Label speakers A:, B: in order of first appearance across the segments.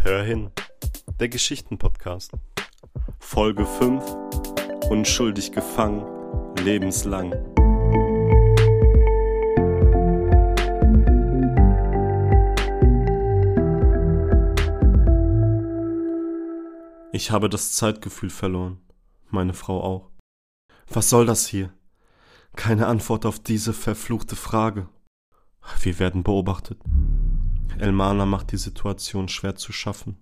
A: Hör hin. Der Geschichtenpodcast. Folge 5. Unschuldig gefangen. Lebenslang. Ich habe das Zeitgefühl verloren. Meine Frau auch. Was soll das hier? Keine Antwort auf diese verfluchte Frage. Wir werden beobachtet. Elmana macht die Situation schwer zu schaffen.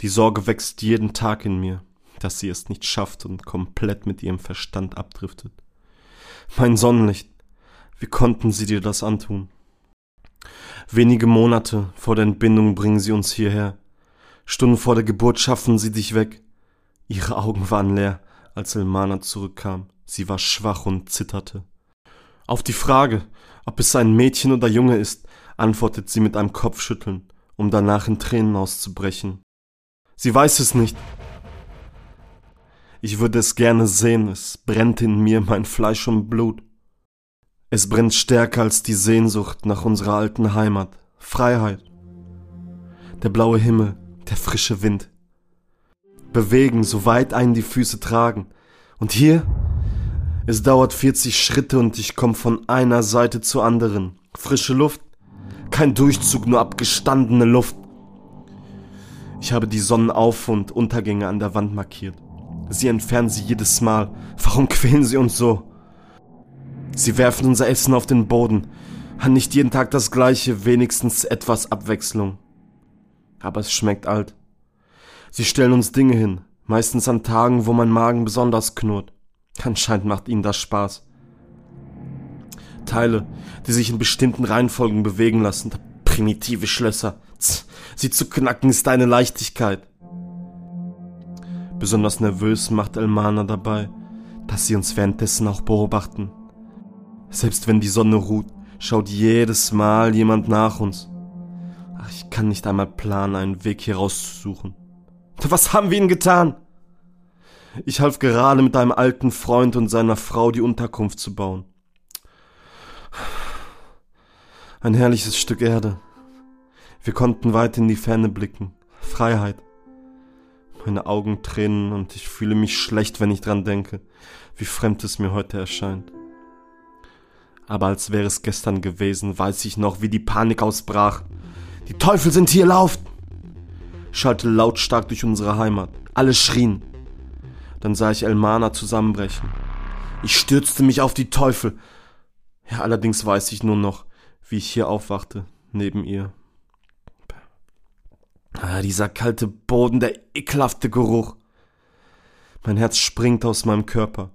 A: Die Sorge wächst jeden Tag in mir, dass sie es nicht schafft und komplett mit ihrem Verstand abdriftet. Mein Sonnenlicht, wie konnten sie dir das antun? Wenige Monate vor der Entbindung bringen sie uns hierher. Stunden vor der Geburt schaffen sie dich weg. Ihre Augen waren leer, als Elmana zurückkam. Sie war schwach und zitterte. Auf die Frage, ob es ein Mädchen oder Junge ist, antwortet sie mit einem Kopfschütteln, um danach in Tränen auszubrechen. Sie weiß es nicht. Ich würde es gerne sehen, es brennt in mir mein Fleisch und Blut. Es brennt stärker als die Sehnsucht nach unserer alten Heimat, Freiheit. Der blaue Himmel, der frische Wind. Bewegen, so weit einen die Füße tragen. Und hier? Es dauert 40 Schritte und ich komme von einer Seite zur anderen. Frische Luft, kein Durchzug, nur abgestandene Luft. Ich habe die Sonnenauf- und Untergänge an der Wand markiert. Sie entfernen sie jedes Mal. Warum quälen sie uns so? Sie werfen unser Essen auf den Boden. Nicht jeden Tag das gleiche, wenigstens etwas Abwechslung. Aber es schmeckt alt. Sie stellen uns Dinge hin, meistens an Tagen, wo mein Magen besonders knurrt. Anscheinend macht ihnen das Spaß. Teile, die sich in bestimmten Reihenfolgen bewegen lassen. Primitive Schlösser. Sie zu knacken ist eine Leichtigkeit. Besonders nervös macht Elmana dabei, dass sie uns währenddessen auch beobachten. Selbst wenn die Sonne ruht, schaut jedes Mal jemand nach uns. Ach, ich kann nicht einmal planen, einen Weg hier rauszusuchen. Was haben wir ihnen getan? Ich half gerade mit einem alten Freund und seiner Frau die Unterkunft zu bauen. Ein herrliches Stück Erde. Wir konnten weit in die Ferne blicken. Freiheit. Meine Augen tränen und ich fühle mich schlecht, wenn ich dran denke, wie fremd es mir heute erscheint. Aber als wäre es gestern gewesen, weiß ich noch, wie die Panik ausbrach. Die Teufel sind hier, lauft! Schallte lautstark durch unsere Heimat. Alle schrien. Dann sah ich Elmana zusammenbrechen. Ich stürzte mich auf die Teufel. Ja, allerdings weiß ich nur noch, wie ich hier aufwachte, neben ihr. Ah, dieser kalte Boden, der ekelhafte Geruch. Mein Herz springt aus meinem Körper.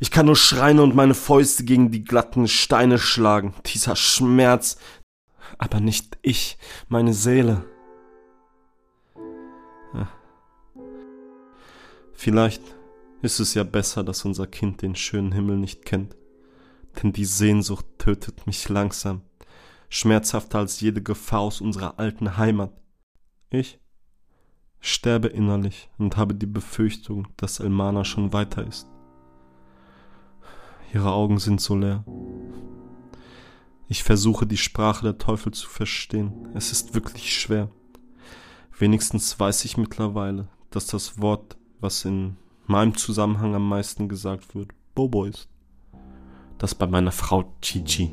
A: Ich kann nur schreien und meine Fäuste gegen die glatten Steine schlagen. Dieser Schmerz. Aber nicht ich, meine Seele. Ja. Vielleicht ist es ja besser, dass unser Kind den schönen Himmel nicht kennt. Denn die Sehnsucht tötet mich langsam schmerzhafter als jede Gefahr aus unserer alten Heimat. Ich sterbe innerlich und habe die Befürchtung, dass Elmana schon weiter ist. Ihre Augen sind so leer. Ich versuche die Sprache der Teufel zu verstehen. Es ist wirklich schwer. Wenigstens weiß ich mittlerweile, dass das Wort, was in meinem Zusammenhang am meisten gesagt wird, Bobo ist. Das bei meiner Frau Chichi.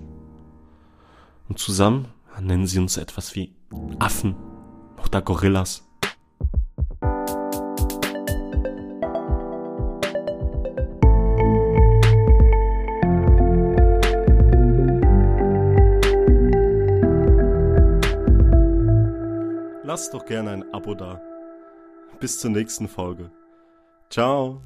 A: Und zusammen nennen sie uns etwas wie Affen oder Gorillas. Lasst doch gerne ein Abo da. Bis zur nächsten Folge. Ciao.